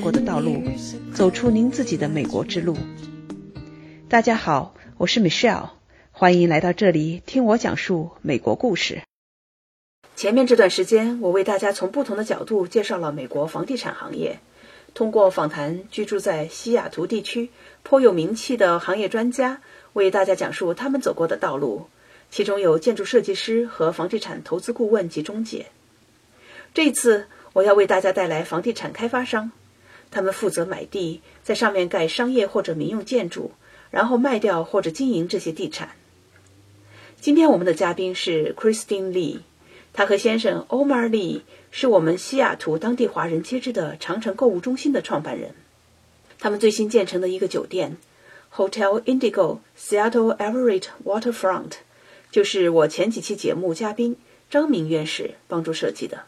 过的道路，走出您自己的美国之路。大家好，我是 Michelle，欢迎来到这里听我讲述美国故事。前面这段时间，我为大家从不同的角度介绍了美国房地产行业，通过访谈居住在西雅图地区颇有名气的行业专家，为大家讲述他们走过的道路，其中有建筑设计师和房地产投资顾问及中介。这次，我要为大家带来房地产开发商，他们负责买地，在上面盖商业或者民用建筑，然后卖掉或者经营这些地产。今天我们的嘉宾是 Christine Lee，他和先生 Omar Lee 是我们西雅图当地华人接知的长城购物中心的创办人。他们最新建成的一个酒店 Hotel Indigo Seattle Everett Waterfront，就是我前几期节目嘉宾张明院士帮助设计的。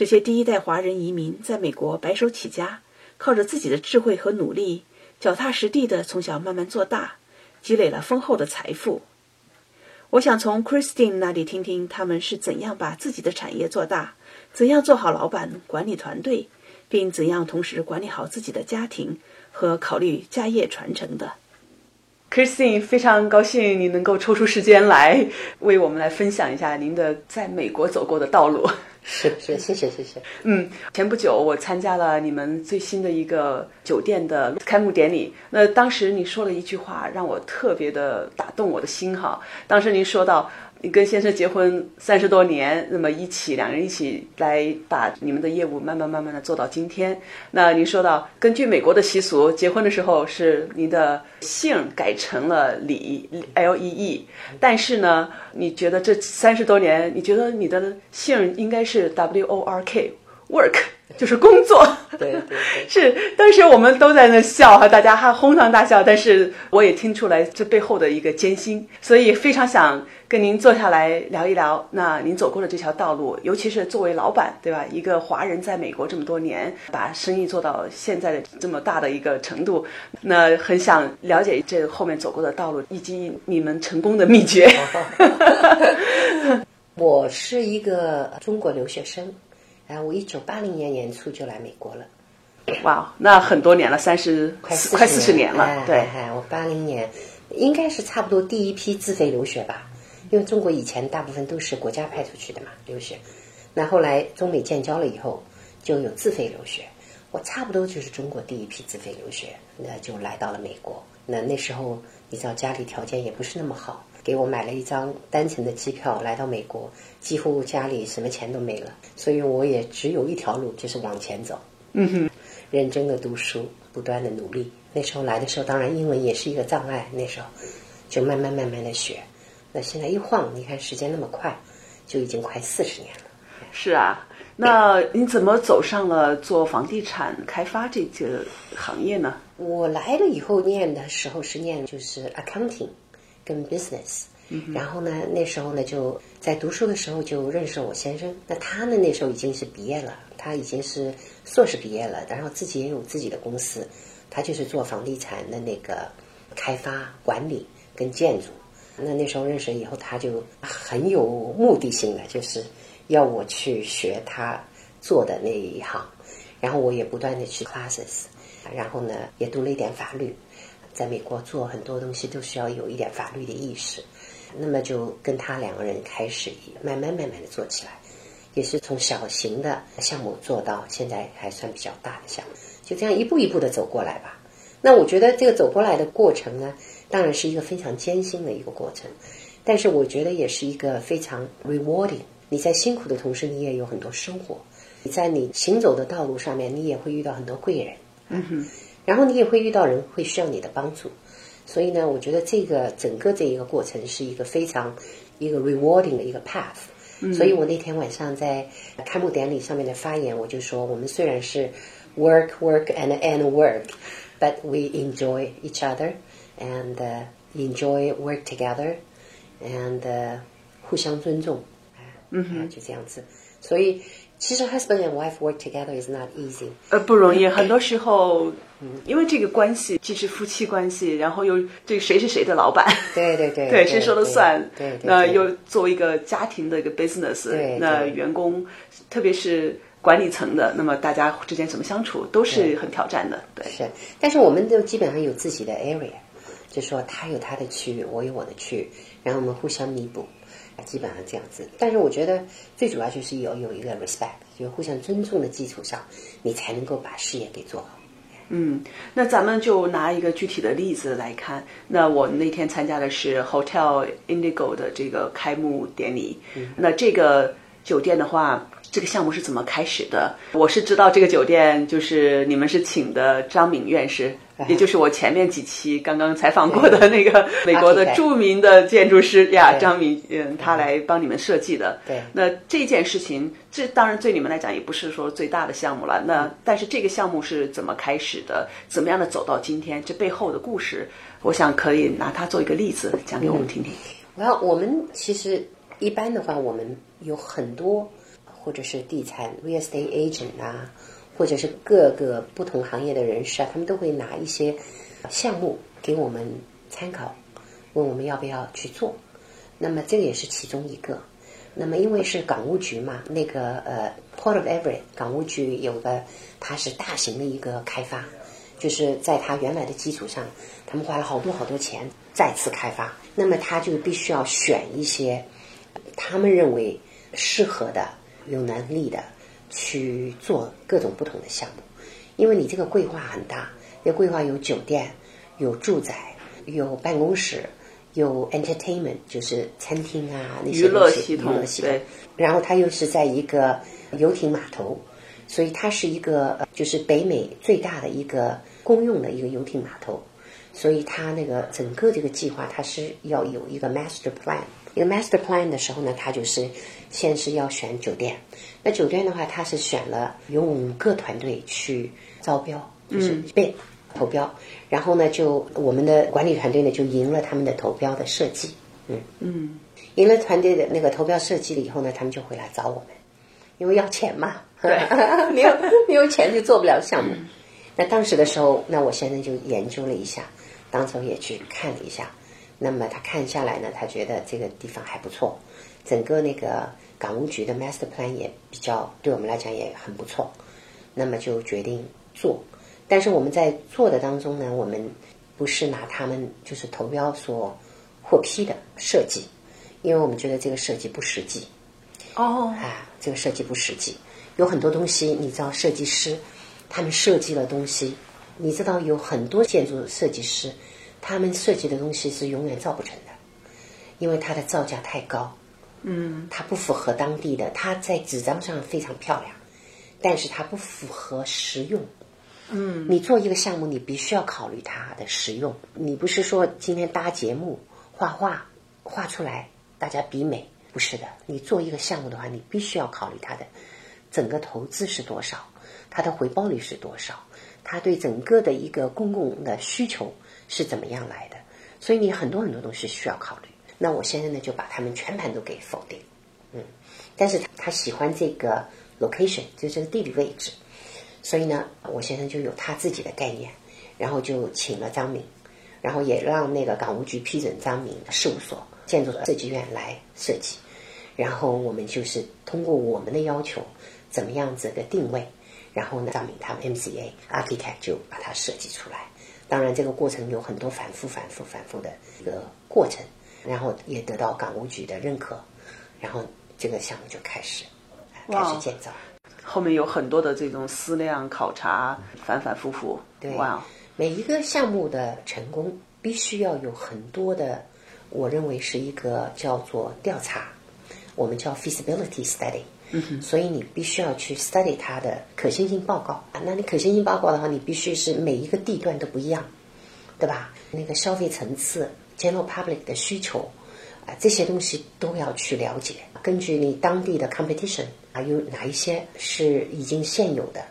这些第一代华人移民在美国白手起家，靠着自己的智慧和努力，脚踏实地的从小慢慢做大，积累了丰厚的财富。我想从 Christine 那里听听他们是怎样把自己的产业做大，怎样做好老板、管理团队，并怎样同时管理好自己的家庭和考虑家业传承的。Christine，非常高兴你能够抽出时间来为我们来分享一下您的在美国走过的道路。是是，谢谢谢谢。嗯，前不久我参加了你们最新的一个酒店的开幕典礼。那当时你说了一句话，让我特别的打动我的心哈。当时您说到。你跟先生结婚三十多年，那么一起两个人一起来把你们的业务慢慢慢慢的做到今天。那您说到，根据美国的习俗，结婚的时候是您的姓改成了李 L E E，但是呢，你觉得这三十多年，你觉得你的姓应该是 W O R K Work。就是工作，对对对，是当时我们都在那笑哈，大家还哄堂大笑，但是我也听出来这背后的一个艰辛，所以非常想跟您坐下来聊一聊，那您走过的这条道路，尤其是作为老板，对吧？一个华人在美国这么多年，把生意做到现在的这么大的一个程度，那很想了解这后面走过的道路以及你们成功的秘诀。我是一个中国留学生。啊，我一九八零年年初就来美国了，哇，那很多年了，三十快快四十年了。对，我八零年应该是差不多第一批自费留学吧，因为中国以前大部分都是国家派出去的嘛留学，那后来中美建交了以后就有自费留学，我差不多就是中国第一批自费留学，那就来到了美国。那那时候你知道家里条件也不是那么好。给我买了一张单程的机票来到美国，几乎家里什么钱都没了，所以我也只有一条路，就是往前走。嗯哼，认真的读书，不断的努力。那时候来的时候，当然英文也是一个障碍。那时候就慢慢慢慢的学。那现在一晃，你看时间那么快，就已经快四十年了。是啊，那你怎么走上了做房地产开发这个行业呢？我来了以后念的时候是念就是 accounting。跟 business，然后呢，那时候呢就在读书的时候就认识我先生。那他呢那时候已经是毕业了，他已经是硕士毕业了，然后自己也有自己的公司，他就是做房地产的那个开发管理跟建筑。那那时候认识以后，他就很有目的性的，就是要我去学他做的那一行，然后我也不断的去 classes，然后呢也读了一点法律。在美国做很多东西都需要有一点法律的意识，那么就跟他两个人开始慢慢慢慢的做起来，也是从小型的项目做到现在还算比较大的项目，就这样一步一步的走过来吧。那我觉得这个走过来的过程呢，当然是一个非常艰辛的一个过程，但是我觉得也是一个非常 rewarding。你在辛苦的同时，你也有很多收获。你在你行走的道路上面，你也会遇到很多贵人。嗯哼。然后你也会遇到人会需要你的帮助，所以呢，我觉得这个整个这一个过程是一个非常一个 rewarding 的一个 path。所以我那天晚上在开幕典礼上面的发言，我就说，我们虽然是 work work and and work，but we enjoy each other and enjoy work together and 互相尊重，嗯哼，就这样子。所以其实 husband and wife work together is not easy，呃，不容易，很多时候。嗯，因为这个关系既是夫妻关系，然后又这谁是谁的老板？对对对，对 谁说了算？对，那又作为一个家庭的一个 business，那员工，特别是管理层的，那么大家之间怎么相处都是很挑战的。对，是，但是我们都基本上有自己的 area，就说他有他的区域，我有我的区域，然后我们互相弥补，基本上这样子。但是我觉得最主要就是有有一个 respect，就互相尊重的基础上，你才能够把事业给做好。嗯，那咱们就拿一个具体的例子来看。那我那天参加的是 Hotel Indigo 的这个开幕典礼。那这个酒店的话，这个项目是怎么开始的？我是知道这个酒店就是你们是请的张敏院士。也就是我前面几期刚刚采访过的那个美国的著名的建筑师呀，张明，嗯，他来帮你们设计的。对，那这件事情，这当然对你们来讲也不是说最大的项目了。那但是这个项目是怎么开始的？怎么样的走到今天？这背后的故事，我想可以拿它做一个例子讲给我们听听。那我们其实一般的话，我们有很多或者是地产 real estate agent 啊。或者是各个不同行业的人士啊，他们都会拿一些项目给我们参考，问我们要不要去做。那么这个也是其中一个。那么因为是港务局嘛，那个呃 Port of Everett 港务局有个它是大型的一个开发，就是在它原来的基础上，他们花了好多好多钱再次开发。那么他就必须要选一些他们认为适合的、有能力的。去做各种不同的项目，因为你这个规划很大，那规划有酒店、有住宅、有办公室、有 entertainment，就是餐厅啊那些娱乐系统。对。然后它又是在一个游艇码头，所以它是一个就是北美最大的一个公用的一个游艇码头，所以它那个整个这个计划它是要有一个 master plan。一个 master plan 的时候呢，它就是先是要选酒店。那酒店的话，他是选了有五个团队去招标，就是被投标。然后呢，就我们的管理团队呢就赢了他们的投标的设计。嗯嗯，赢了团队的那个投标设计了以后呢，他们就会来找我们，因为要钱嘛。对，没有 没有钱就做不了项目。那当时的时候，那我现在就研究了一下，当时也去看了一下。那么他看下来呢，他觉得这个地方还不错，整个那个港务局的 master plan 也比较对我们来讲也很不错，那么就决定做。但是我们在做的当中呢，我们不是拿他们就是投标所获批的设计，因为我们觉得这个设计不实际。哦，啊，这个设计不实际，有很多东西你知道，设计师他们设计了东西，你知道有很多建筑设计师。他们设计的东西是永远造不成的，因为它的造价太高，嗯，它不符合当地的。它在纸张上非常漂亮，但是它不符合实用。嗯，你做一个项目，你必须要考虑它的实用。你不是说今天搭节目、画画画出来大家比美，不是的。你做一个项目的话，你必须要考虑它的整个投资是多少，它的回报率是多少，它对整个的一个公共的需求。是怎么样来的？所以你很多很多东西需要考虑。那我现在呢就把他们全盘都给否定，嗯。但是他他喜欢这个 location，就这个地理位置。所以呢，我先生就有他自己的概念，然后就请了张明，然后也让那个港务局批准张明事务所建筑设计院来设计。然后我们就是通过我们的要求，怎么样子的定位，然后呢，张明他们 MCA architect 就把它设计出来。当然，这个过程有很多反复、反复、反复的一个过程，然后也得到港务局的认可，然后这个项目就开始开始建造。后面有很多的这种思量、考察，反反复复。对，哇！每一个项目的成功，必须要有很多的，我认为是一个叫做调查，我们叫 feasibility study。嗯所以你必须要去 study 它的可行性报告啊。那你可行性报告的话，你必须是每一个地段都不一样，对吧？那个消费层次、general public 的需求啊，这些东西都要去了解。根据你当地的 competition 啊，有哪一些是已经现有的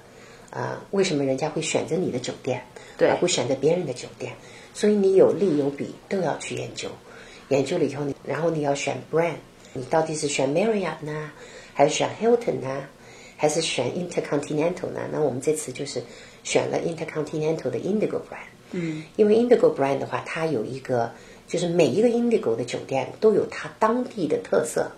啊？为什么人家会选择你的酒店，对，而不选择别人的酒店？所以你有利有弊都要去研究。研究了以后，你然后你要选 brand，你到底是选 Marriott 呢？还是选 Hilton 呢，还是选 Intercontinental 呢？那我们这次就是选了 Intercontinental 的 Indigo brand。嗯，因为 Indigo brand 的话，它有一个，就是每一个 Indigo 的酒店都有它当地的特色。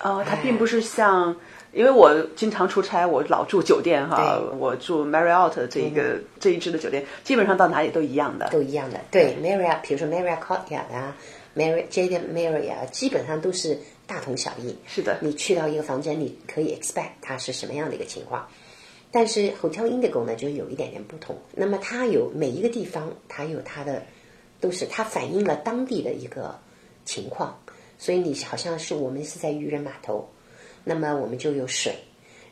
哦，它并不是像因为我经常出差，我老住酒店哈，我住 Marriott 这一个、这一支的酒店，基本上到哪里都一样的。都一样的。对，Marriott，比如说 Marriott Courtyard 啊，Marriott Jade Marriott 啊，基本上都是大同小异。是的你去到一个房间，你可以 expect 它是什么样的一个情况。但是 Hotel Indigo 呢，就有一点点不同。那么它有每一个地方，它有它的，都是它反映了当地的一个情况。所以你好像是我们是在渔人码头，那么我们就有水，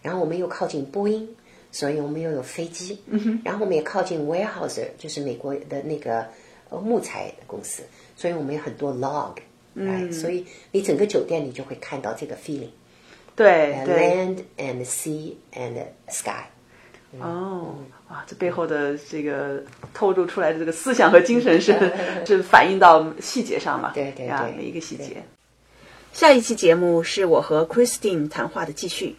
然后我们又靠近波音，所以我们又有飞机，然后我们也靠近 Weyerhaeuser，就是美国的那个呃木材公司，所以我们有很多 log，嗯，所以你整个酒店你就会看到这个 feeling。对 Uh, 对 land and sea and sky。哦，哇，这背后的这个透露出来的这个思想和精神是 是反映到细节上了？对对对呀每一个细节。下一期节目是我和 Christine 谈话的继续，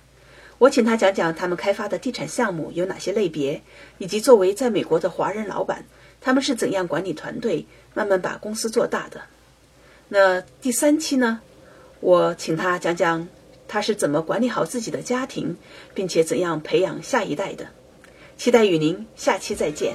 我请他讲讲他们开发的地产项目有哪些类别，以及作为在美国的华人老板，他们是怎样管理团队，慢慢把公司做大的。那第三期呢，我请他讲讲他是怎么管理好自己的家庭，并且怎样培养下一代的。期待与您下期再见。